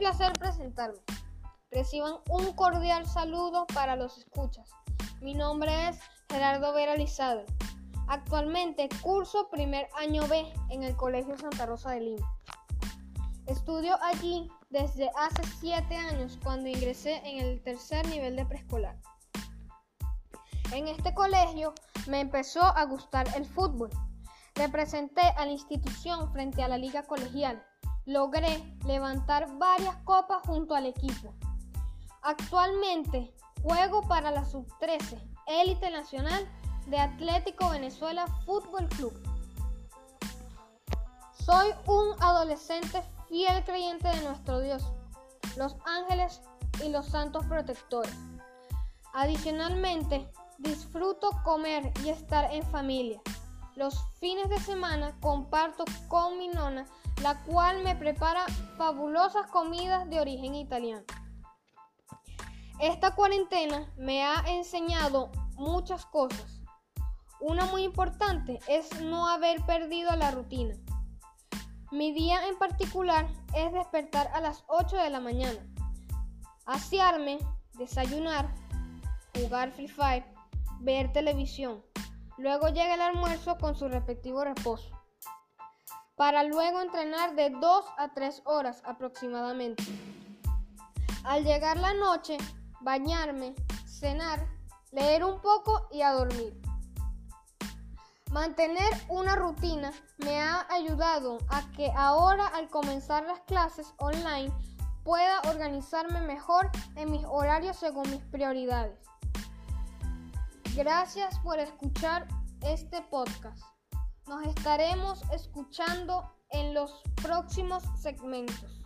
placer presentarme. Reciban un cordial saludo para los escuchas. Mi nombre es Gerardo Vera Lizado. Actualmente curso primer año B en el Colegio Santa Rosa de Lima. Estudio allí desde hace siete años cuando ingresé en el tercer nivel de preescolar. En este colegio me empezó a gustar el fútbol. Representé a la institución frente a la liga colegial. Logré levantar varias copas junto al equipo. Actualmente juego para la sub-13, élite nacional de Atlético Venezuela Fútbol Club. Soy un adolescente fiel creyente de nuestro Dios, los ángeles y los santos protectores. Adicionalmente, disfruto comer y estar en familia. Los fines de semana comparto con mi nona, la cual me prepara fabulosas comidas de origen italiano. Esta cuarentena me ha enseñado muchas cosas. Una muy importante es no haber perdido la rutina. Mi día en particular es despertar a las 8 de la mañana, asearme, desayunar, jugar Free Fire, ver televisión. Luego llega el almuerzo con su respectivo reposo, para luego entrenar de 2 a 3 horas aproximadamente. Al llegar la noche, bañarme, cenar, leer un poco y a dormir. Mantener una rutina me ha ayudado a que ahora al comenzar las clases online pueda organizarme mejor en mis horarios según mis prioridades. Gracias por escuchar este podcast. Nos estaremos escuchando en los próximos segmentos.